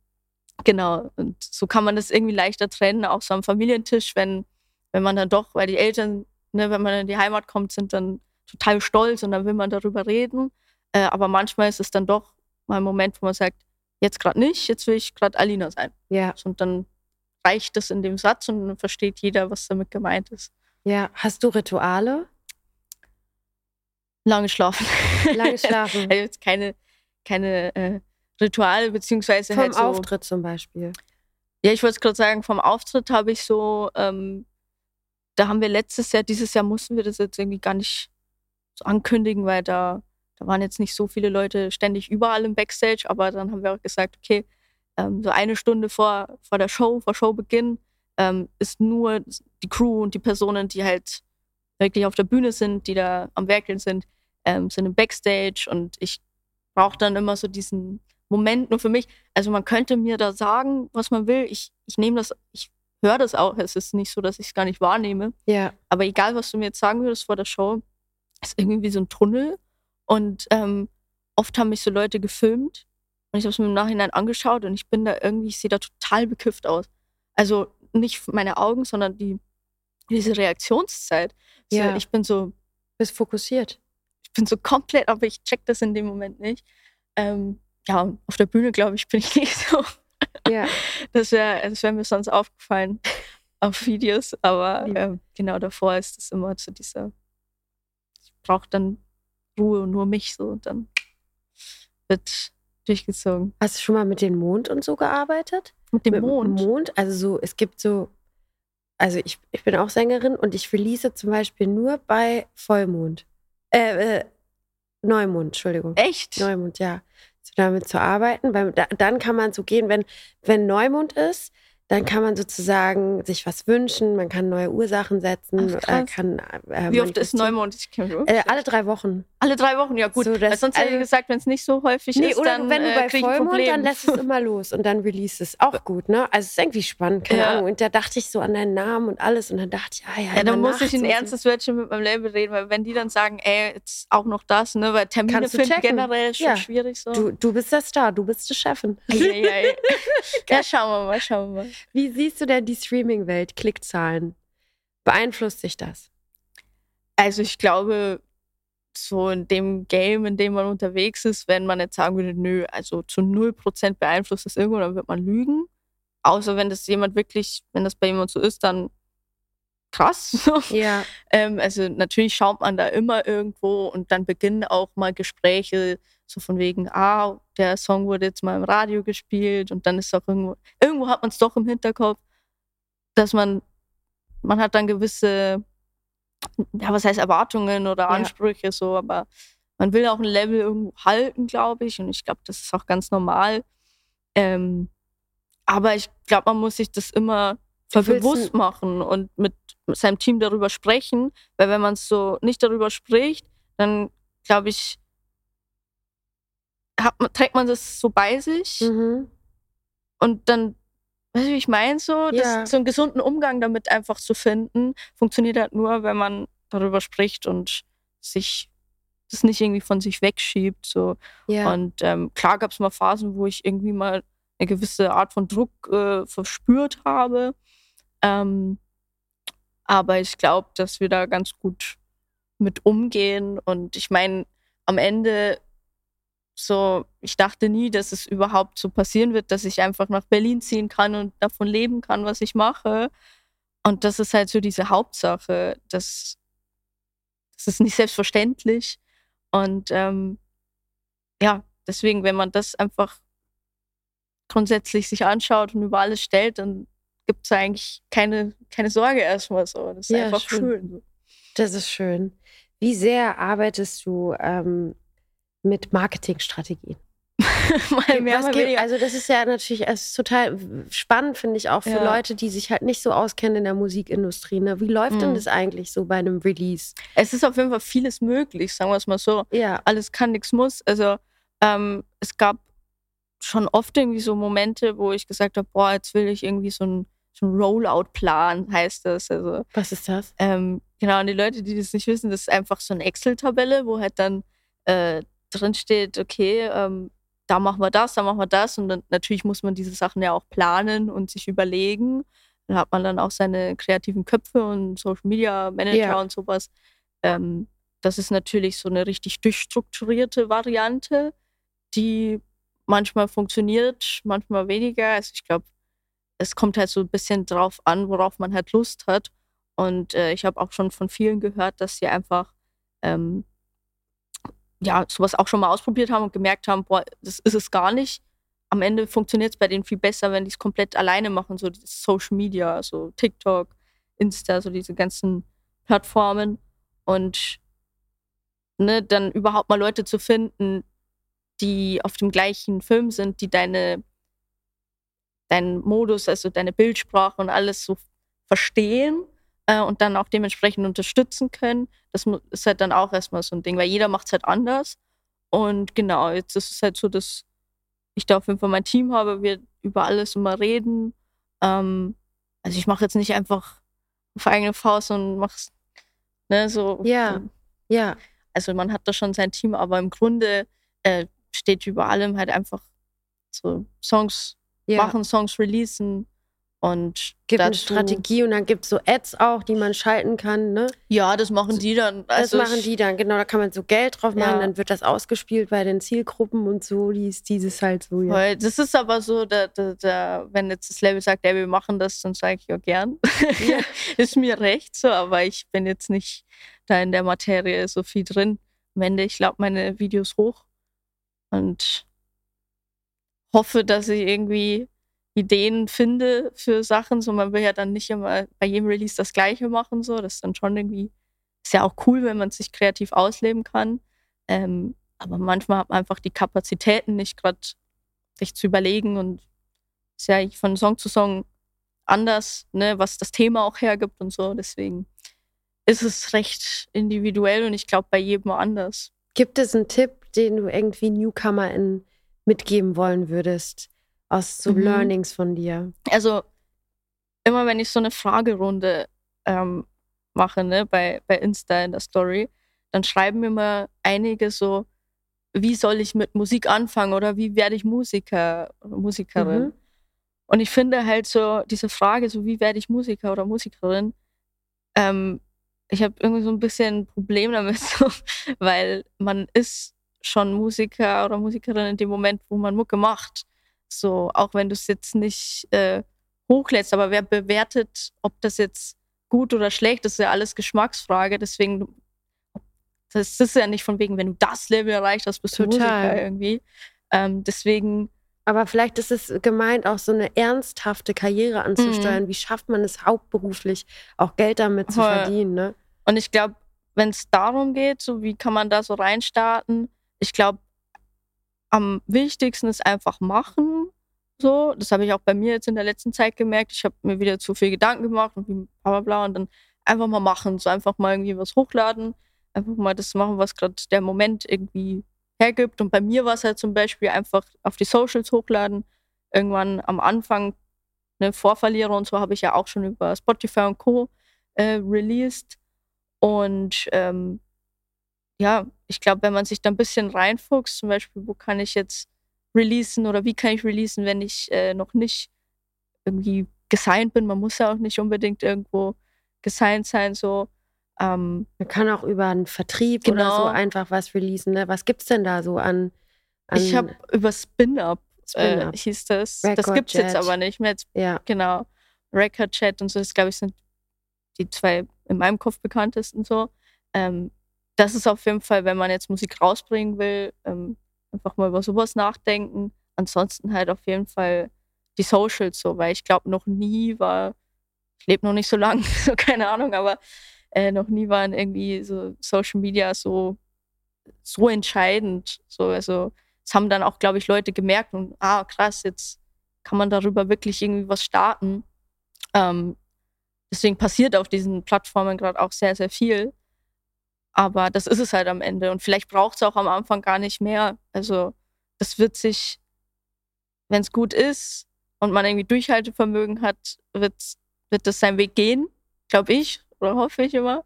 genau. Und so kann man das irgendwie leichter trennen, auch so am Familientisch, wenn, wenn man dann doch, weil die Eltern, ne, wenn man in die Heimat kommt, sind dann total stolz und dann will man darüber reden. Äh, aber manchmal ist es dann doch mal ein Moment, wo man sagt, jetzt gerade nicht, jetzt will ich gerade Alina sein. Ja. Und dann reicht das in dem Satz und dann versteht jeder, was damit gemeint ist. Ja, hast du Rituale? Lange schlafen. Lange <laughs> schlafen. also jetzt keine, keine äh, Rituale, beziehungsweise vom halt so, Auftritt zum Beispiel. Ja, ich wollte gerade sagen, vom Auftritt habe ich so, ähm, da haben wir letztes Jahr, dieses Jahr mussten wir das jetzt irgendwie gar nicht so ankündigen, weil da da waren jetzt nicht so viele Leute ständig überall im Backstage, aber dann haben wir auch gesagt, okay, ähm, so eine Stunde vor, vor der Show, vor Showbeginn, ähm, ist nur die Crew und die Personen, die halt wirklich auf der Bühne sind, die da am Werkeln sind, ähm, sind im Backstage und ich brauche dann immer so diesen Moment nur für mich. Also man könnte mir da sagen, was man will. Ich, ich nehme das, ich höre das auch. Es ist nicht so, dass ich es gar nicht wahrnehme. Ja. Aber egal, was du mir jetzt sagen würdest vor der Show, ist irgendwie wie so ein Tunnel und ähm, oft haben mich so Leute gefilmt und ich habe es mir im Nachhinein angeschaut und ich bin da irgendwie, ich sehe da total bekifft aus. Also nicht meine Augen, sondern die, diese Reaktionszeit. Ja. So, ich bin so. Bist fokussiert. Ich bin so komplett, aber ich check das in dem Moment nicht. Ähm, ja, auf der Bühne, glaube ich, bin ich <laughs> nicht so. Ja. Das wäre das wär mir sonst aufgefallen <laughs> auf Videos, aber äh, genau davor ist es immer so dieser. Ich brauche dann Ruhe und nur mich so. Und dann wird durchgezogen. Hast du schon mal mit dem Mond und so gearbeitet? Mit dem Mond? Mit Mond, also so, es gibt so, also ich, ich bin auch Sängerin und ich release zum Beispiel nur bei Vollmond. Äh, äh Neumond, Entschuldigung. Echt? Neumond, ja. So damit zu arbeiten, weil da, dann kann man so gehen, wenn, wenn Neumond ist, dann kann man sozusagen sich was wünschen, man kann neue Ursachen setzen, Ach, äh, kann. Äh, Wie oft ist Neumond? Ich äh, alle drei Wochen. Alle drei Wochen, ja gut. So, das- Weil sonst hätte ich also- gesagt, wenn es nicht so häufig Nee, ist, oder dann wenn du äh, bei ich Vollmond, dann lässt es immer los und dann release es. Auch gut, ne? Also es ist irgendwie spannend, keine Ja. Ahnung. Und da dachte ich so an deinen Namen und alles und dann dachte ich, ah ja, Ja, dann muss ich ein ernstes Wörtchen mit meinem Label reden, weil wenn die dann sagen, ey, jetzt auch noch das, ne, weil Termine finden checken. generell schon Ja. schwierig so. Du, du bist der Star, du bist die Chefin. Eieiei. <laughs> ja, schauen wir mal, schauen wir mal. Wie siehst du denn die Streaming-Welt, Klickzahlen? Beeinflusst dich das? Also ich glaube, so in dem Game, in dem man unterwegs ist, wenn man jetzt sagen würde, nö, also zu 0% beeinflusst das irgendwo, dann wird man lügen. Außer wenn das jemand wirklich, wenn das bei jemand so ist, dann krass. <laughs> Ja. Ähm, also natürlich schaut man da immer irgendwo und dann beginnen auch mal Gespräche so von wegen, ah, der Song wurde jetzt mal im Radio gespielt und dann ist auch irgendwo, irgendwo hat man es doch im Hinterkopf, dass man, man hat dann gewisse, ja, was heißt Erwartungen oder Ja. Ansprüche so, aber man will auch ein Level irgendwo halten, glaube ich und ich glaube, das ist auch ganz normal. Ähm, aber ich glaube, man muss sich das immer bewusst machen und mit seinem Team darüber sprechen, weil wenn man so nicht darüber spricht, dann glaube ich, hat, trägt man das so bei sich Mhm. und dann, weißt du, wie ich meine, so, das, Ja. so einen gesunden Umgang damit einfach zu finden, funktioniert halt nur, wenn man darüber spricht und sich das nicht irgendwie von sich wegschiebt. So. Ja. Und ähm, klar gab es mal Phasen, wo ich irgendwie mal eine gewisse Art von Druck äh, verspürt habe. Ähm, aber ich glaube, dass wir da ganz gut mit umgehen. Und ich meine, am Ende so, ich dachte nie, dass es überhaupt so passieren wird, dass ich einfach nach Berlin ziehen kann und davon leben kann, was ich mache. Und das ist halt so diese Hauptsache. Das, das ist nicht selbstverständlich. Und ähm, ja, deswegen, wenn man das einfach grundsätzlich sich anschaut und über alles stellt, dann gibt es eigentlich keine, keine Sorge erstmal so. Das ist Ja, einfach schön. schön. Das ist schön. Wie sehr arbeitest du ähm, mit Marketingstrategien? <laughs> mal mehr, mal weniger. also das ist ja natürlich es ist total spannend, finde ich, auch für Ja. Leute, die sich halt nicht so auskennen in der Musikindustrie. Ne? Wie läuft denn Mhm. das eigentlich so bei einem Release? es ist auf jeden Fall vieles möglich, sagen wir es mal so. Ja, Alles kann, nichts muss. Also ähm, es gab schon oft irgendwie so Momente, wo ich gesagt habe, boah, jetzt will ich irgendwie so ein so ein Rollout-Plan, heißt das. Also was ist das? Ähm, genau, und die Leute, die das nicht wissen, das ist einfach so eine Excel-Tabelle, wo halt dann äh, drin steht, okay, ähm, da machen wir das, da machen wir das. Und dann natürlich muss man diese Sachen ja auch planen und sich überlegen. Dann hat man dann auch seine kreativen Köpfe und Social Media Manager Ja. und sowas. Ähm, das ist natürlich so eine richtig durchstrukturierte Variante, die manchmal funktioniert, manchmal weniger. Also ich glaube, es kommt halt so ein bisschen drauf an, worauf man halt Lust hat. Und äh, ich habe auch schon von vielen gehört, dass sie einfach ähm, ja sowas auch schon mal ausprobiert haben und gemerkt haben, boah, das ist es gar nicht. Am Ende funktioniert es bei denen viel besser, wenn die es komplett alleine machen, so Social Media, so TikTok, Insta, so diese ganzen Plattformen. Und ne, dann überhaupt mal Leute zu finden, die auf dem gleichen Film sind, die deine deinen Modus, also deine Bildsprache und alles so verstehen äh, und dann auch dementsprechend unterstützen können. Das ist halt dann auch erstmal so ein Ding, weil jeder macht es halt anders. Und genau, jetzt ist es halt so, dass ich da auf jeden Fall mein Team habe, wir über alles immer reden. Ähm, also ich mache jetzt nicht einfach auf eigene Faust und mach's, ne, so. Ja. Ja, Also man hat da schon sein Team, aber im Grunde äh, steht über allem halt einfach so Songs ja. machen, Songs releasen und Gibt eine Strategie und dann gibt es so Ads auch, die man schalten kann. Ne? Ja, das machen die dann. Das Also machen ich- die dann, genau, da kann man so Geld drauf machen, Ja. dann wird das ausgespielt bei den Zielgruppen und so, die ist dieses halt so. Ja. Das ist aber so, da, da, da, wenn jetzt das Label sagt, ja, wir machen das, dann sage ich ja gern. Ja. <laughs> ist mir recht so, aber ich bin jetzt nicht da in der Materie so viel drin. Am Ende, ich lade meine Videos hoch und hoffe, dass ich irgendwie Ideen finde für Sachen. So, man will ja dann nicht immer bei jedem Release das Gleiche machen. So, das ist dann schon irgendwie, ist ja auch cool, wenn man sich kreativ ausleben kann. Ähm, aber manchmal hat man einfach die Kapazitäten nicht gerade sich zu überlegen und ist ja von Song zu Song anders, ne, was das Thema auch hergibt und so. Deswegen ist es recht individuell und ich glaube bei jedem anders. Gibt es einen Tipp, den du irgendwie NewcomerInnen mitgeben wollen würdest aus so mhm. Learnings von dir? Also immer wenn ich so eine Fragerunde ähm, mache, ne, bei, bei Insta in der Story, dann schreiben mir mal einige so, wie soll ich mit Musik anfangen oder wie werde ich Musiker oder Musikerin? Mhm. Und ich finde halt so diese Frage, so wie werde ich Musiker oder Musikerin, ähm, ich habe irgendwie so ein bisschen ein Problem damit, <laughs> so, weil man ist schon Musiker oder Musikerin in dem Moment, wo man Mucke macht. So, auch wenn du es jetzt nicht äh, hochlädst, aber wer bewertet, ob das jetzt gut oder schlecht, ist ja alles Geschmacksfrage. Deswegen, das ist ja nicht von wegen, wenn du das Level erreicht hast, bist du Musiker irgendwie. Ähm, deswegen aber vielleicht ist es gemeint, auch so eine ernsthafte Karriere anzusteuern. Mhm. Wie schafft man es hauptberuflich, auch Geld damit zu Voll. verdienen? Ne? Und ich glaube, wenn es darum geht, so wie kann man da so reinstarten, ich glaube, am wichtigsten ist einfach machen. So, das habe ich auch bei mir jetzt in der letzten Zeit gemerkt. Ich habe mir wieder zu viel Gedanken gemacht und wie bla bla und dann einfach mal machen, so einfach mal irgendwie was hochladen, einfach mal das machen, was gerade der Moment irgendwie hergibt. Und bei mir war es halt zum Beispiel einfach auf die Socials hochladen. Irgendwann am Anfang, ne, Vorverlierer und so habe ich ja auch schon über Spotify und Co. Äh, released. Und ähm, ja, ich glaube, wenn man sich da ein bisschen reinfuchst, zum Beispiel, wo kann ich jetzt releasen oder wie kann ich releasen, wenn ich äh, noch nicht irgendwie gesigned bin. Man muss ja auch nicht unbedingt irgendwo gesigned sein, so. Ähm, Man kann auch über einen Vertrieb genau. oder so genau. einfach was releasen. Ne? Was es denn da so an? an ich habe über Spin-Up Spin äh, hieß das. Record das gibt es jetzt aber nicht mehr. Jetzt, ja. Genau. Record Chat und so, das glaube ich sind die zwei in meinem Kopf bekanntesten so. Ähm, das ist auf jeden Fall, wenn man jetzt Musik rausbringen will, ähm, einfach mal über sowas nachdenken. Ansonsten halt auf jeden Fall die Socials so, weil ich glaube, noch nie war, ich lebe noch nicht so lange, <laughs> so keine Ahnung, aber äh, noch nie waren irgendwie so Social Media so, so entscheidend. So, also, es haben dann auch, glaube ich, Leute gemerkt und, ah, krass, jetzt kann man darüber wirklich irgendwie was starten. Ähm, deswegen passiert auf diesen Plattformen gerade auch sehr, sehr viel. Aber das ist es halt am Ende. Und vielleicht braucht es auch am Anfang gar nicht mehr. Also, das wird sich, wenn es gut ist und man irgendwie Durchhaltevermögen hat, wird, wird das seinen Weg gehen, glaube ich oder hoffe ich immer.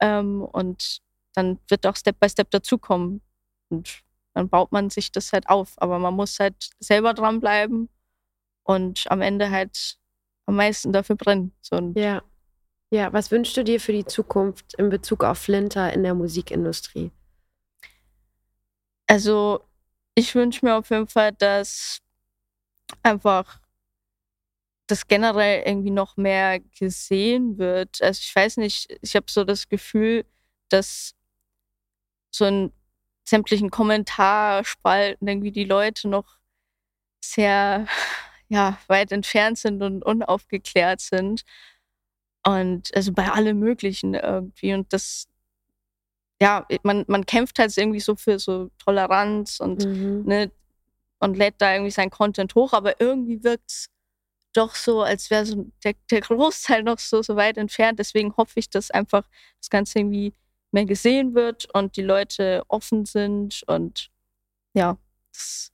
Ähm, und dann wird auch Step by Step dazukommen. Und dann baut man sich das halt auf. Aber man muss halt selber dranbleiben und am Ende halt am meisten dafür brennen. So, ja. Ja, was wünschst du dir für die Zukunft in Bezug auf Flinter in der Musikindustrie? Also, ich wünsche mir auf jeden Fall, dass einfach das generell irgendwie noch mehr gesehen wird. Also ich weiß nicht, ich habe so das Gefühl, dass so in sämtlichen Kommentarspalten irgendwie die Leute noch sehr ja, weit entfernt sind und unaufgeklärt sind. Und also bei allem Möglichen irgendwie. Und das, ja, man, man kämpft halt irgendwie so für so Toleranz und, mhm. ne, und lädt da irgendwie sein Content hoch, aber irgendwie wirkt es doch so, als wäre so der, der, Großteil noch so, so weit entfernt. Deswegen hoffe ich, dass einfach das Ganze irgendwie mehr gesehen wird und die Leute offen sind und ja, das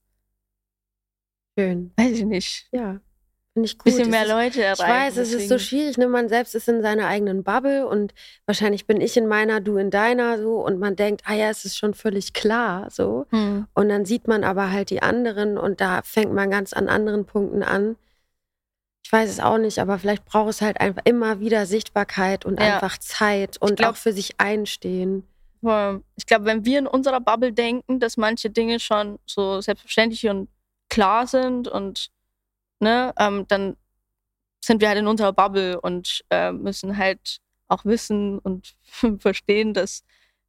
schön. Weiß ich nicht. Ja. Finde ich gut. Bisschen mehr Leute erreichen. Ich weiß, es ist so schwierig. Ne? Man selbst ist in seiner eigenen Bubble und wahrscheinlich bin ich in meiner, du in deiner so und man denkt, ah ja, es ist schon völlig klar so. Hm. Und dann sieht man aber halt die anderen und da fängt man ganz an anderen Punkten an ich weiß es auch nicht, aber vielleicht braucht es halt einfach immer wieder Sichtbarkeit und ja. einfach Zeit und glaub, auch für sich einstehen. Ich glaube, wenn wir in unserer Bubble denken, dass manche Dinge schon so selbstverständlich und klar sind und ne, ähm, dann sind wir halt in unserer Bubble und äh, müssen halt auch wissen und <laughs> verstehen, dass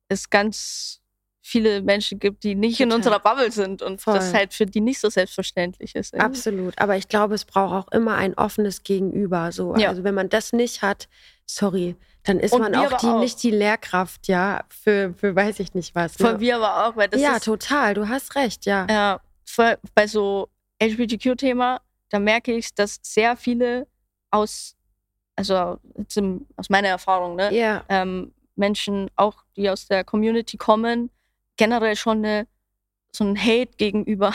es ganz viele Menschen gibt, die nicht Total. in unserer Bubble sind und Voll. das halt für die nicht so selbstverständlich ist. Irgendwie. Absolut. Aber ich glaube, es braucht auch immer ein offenes Gegenüber. So. Ja. Also wenn man das nicht hat, sorry, dann ist und man auch, die, auch nicht die Lehrkraft, ja, für, für weiß ich nicht was. Ne? Von wir aber auch, weil das Ja, ist, total, du hast recht, ja. Ja, bei so LGBTQ-Thema, da merke ich, dass sehr viele aus, also im, aus meiner Erfahrung, ne? Ja. Ähm, Menschen auch, die aus der Community kommen, generell schon eine, so ein Hate gegenüber,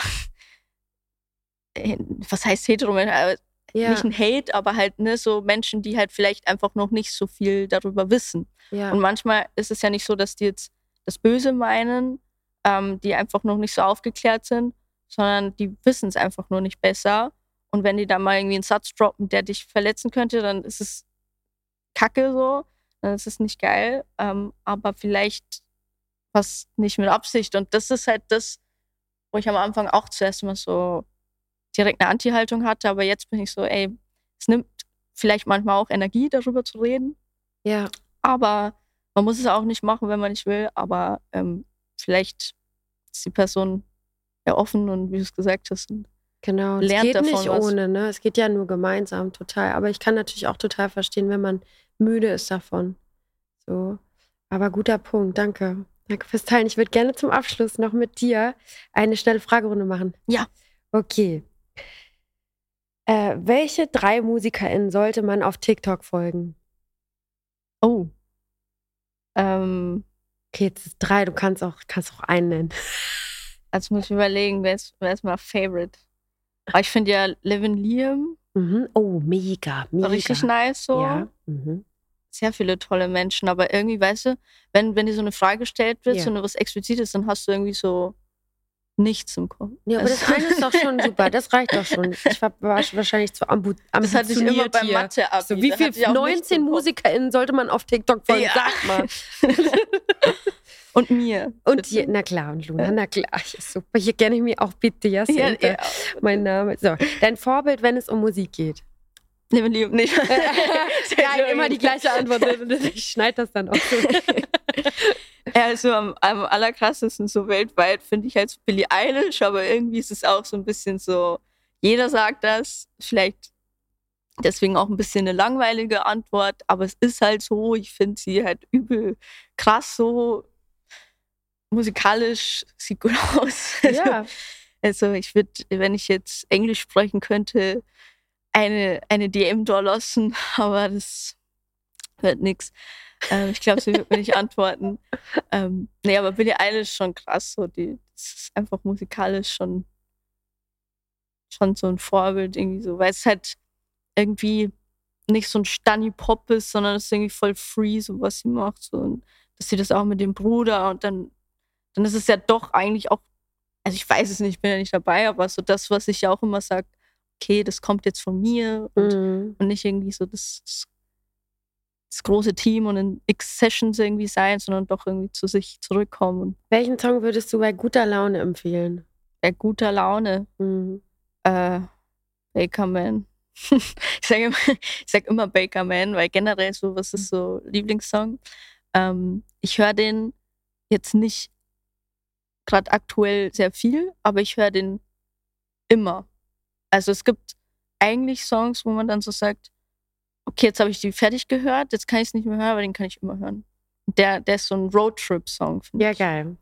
<laughs> was heißt hetero Ja. Nicht ein Hate, aber halt ne, so Menschen, die halt vielleicht einfach noch nicht so viel darüber wissen. ja. Und manchmal ist es ja nicht so, dass die jetzt das Böse meinen, ähm, die einfach noch nicht so aufgeklärt sind, sondern die wissen es einfach nur nicht besser. Und wenn die dann mal irgendwie einen Satz droppen, der dich verletzen könnte, dann ist es kacke so, dann ist es nicht geil. Ähm, aber vielleicht was nicht mit Absicht. Und das ist halt das, wo ich am Anfang auch zuerst mal so direkt eine Anti-Haltung hatte. Aber jetzt bin ich so, ey, es nimmt vielleicht manchmal auch Energie, darüber zu reden. ja. Aber man muss es auch nicht machen, wenn man nicht will. Aber ähm, vielleicht ist die Person ja offen und wie du es gesagt hast. Und Genau, es lernt geht nicht was. ohne, ne? Es geht ja nur gemeinsam, total. Aber ich kann natürlich auch total verstehen, wenn man müde ist davon. So. Aber guter Punkt, danke. Danke fürs Teilen. Ich würde gerne zum Abschluss noch mit dir eine schnelle Fragerunde machen. Ja. Okay. Äh, welche drei MusikerInnen sollte man auf TikTok folgen? oh. Ähm, Okay, jetzt ist drei, du kannst auch, kannst auch einen nennen. also muss ich überlegen, wer ist, wer ist mein Favorite? Aber ich finde ja Levin Liam Mhm. Oh, mega, mega. richtig nice so. Ja. Mhm. Sehr viele tolle Menschen, aber irgendwie, weißt du, wenn, wenn dir so eine Frage gestellt wird, Ja. so eine was Explizites, dann hast du irgendwie so nichts im Kopf. Ja, aber das Also- eine ist doch schon <laughs> super. Das reicht doch schon. Ich war, wahrscheinlich zu ambu Das hatte ich immer ambitioniert hier. mathe ab. So, wie viel 19 MusikerInnen sollte man auf TikTok folgen? Ja. Sag mal. <laughs> Und mir. Und hier, na klar, und Luna, na klar. Ja, super. Hier kenne ich mich auch bitte, ja, Ja, ja. Mein Name. So, dein Vorbild, wenn es um Musik geht. Levin Liam, nicht. <laughs> Nein, immer die gleiche Antwort. Ich schneide das dann auch so. <laughs> Ja, also am, am allerkrassesten so weltweit finde ich halt so Billie Eilish, aber irgendwie ist es auch so ein bisschen so, jeder sagt das, vielleicht deswegen auch ein bisschen eine langweilige Antwort, aber es ist halt so, ich finde sie halt übel krass so musikalisch, sieht gut <laughs> aus. Ja, Also ich würde, wenn ich jetzt Englisch sprechen könnte, eine, eine DM da lassen, <laughs> aber das wird nix. Ähm, ich glaube, sie wird mir nicht antworten. Ähm, nee, aber Billie Eilish ist schon krass. So. Die, das ist einfach musikalisch schon, schon so ein Vorbild irgendwie so, weil es halt irgendwie nicht so ein Stunny-Pop ist, sondern es ist irgendwie voll free, so was sie macht. So. Und dass sie das auch mit dem Bruder und dann, dann ist es ja doch eigentlich auch also ich weiß es nicht, ich bin ja nicht dabei, aber so das, was ich ja auch immer sage, okay, das kommt jetzt von mir und, Mhm. und nicht irgendwie so das, das, das große Team und in X-Sessions irgendwie sein, sondern doch irgendwie zu sich zurückkommen Welchen Song würdest du bei guter Laune empfehlen? bei guter Laune. Mhm. Äh, Baker Man. <laughs> ich sage immer, ich sag immer Baker Man, weil generell so, was ist so Lieblingssong? Ähm, ich höre den jetzt nicht gerade aktuell sehr viel, aber ich höre den immer. Also es gibt eigentlich Songs, wo man dann so sagt, okay, jetzt habe ich die fertig gehört, jetzt kann ich es nicht mehr hören, aber den kann ich immer hören. Der, der ist so ein Roadtrip-Song. finde Ja, ich. geil.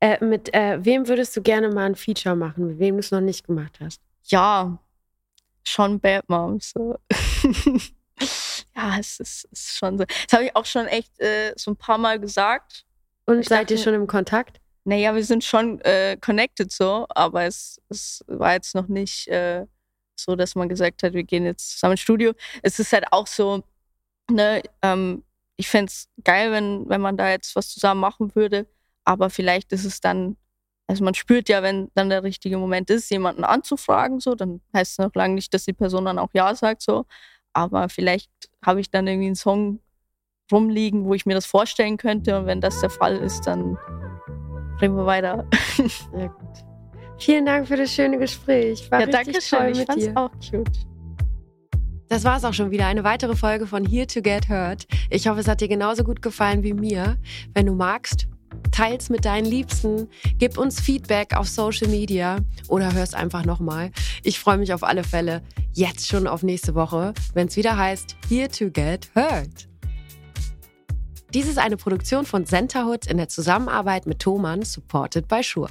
Äh, mit äh, wem würdest du gerne mal ein Feature machen, mit wem du es noch nicht gemacht hast? ja, schon Bad Moms. So. <laughs> ja, es ist, es ist schon so. Das habe ich auch schon echt äh, so ein paar Mal gesagt. Und Ich seid ihr dachte- schon im Kontakt? Naja, wir sind schon äh, connected so, aber es, es war jetzt noch nicht äh, so, dass man gesagt hat, wir gehen jetzt zusammen ins Studio. Es ist halt auch so, ne, ähm, ich fände es geil, wenn, wenn man da jetzt was zusammen machen würde, aber vielleicht ist es dann, also man spürt ja, wenn dann der richtige Moment ist, jemanden anzufragen, so, dann heißt es noch lange nicht, dass die Person dann auch Ja sagt, so, aber vielleicht habe ich dann irgendwie einen Song rumliegen, wo ich mir das vorstellen könnte und wenn das der Fall ist, dann reden wir weiter. Ja, gut. Vielen Dank für das schöne Gespräch. War ja, richtig danke schön. toll Ich mit fand's dir. auch cute. Das war's auch schon wieder. Eine weitere Folge von Here to Get Heard. Ich hoffe, es hat dir genauso gut gefallen wie mir. Wenn du magst, teils mit deinen Liebsten, gib uns Feedback auf Social Media oder hörst einfach nochmal. Ich freue mich auf alle Fälle jetzt schon auf nächste Woche, wenn es wieder heißt Here to Get Heard. Dies ist eine Produktion von Centerhood in der Zusammenarbeit mit Thomann, supported by Shure.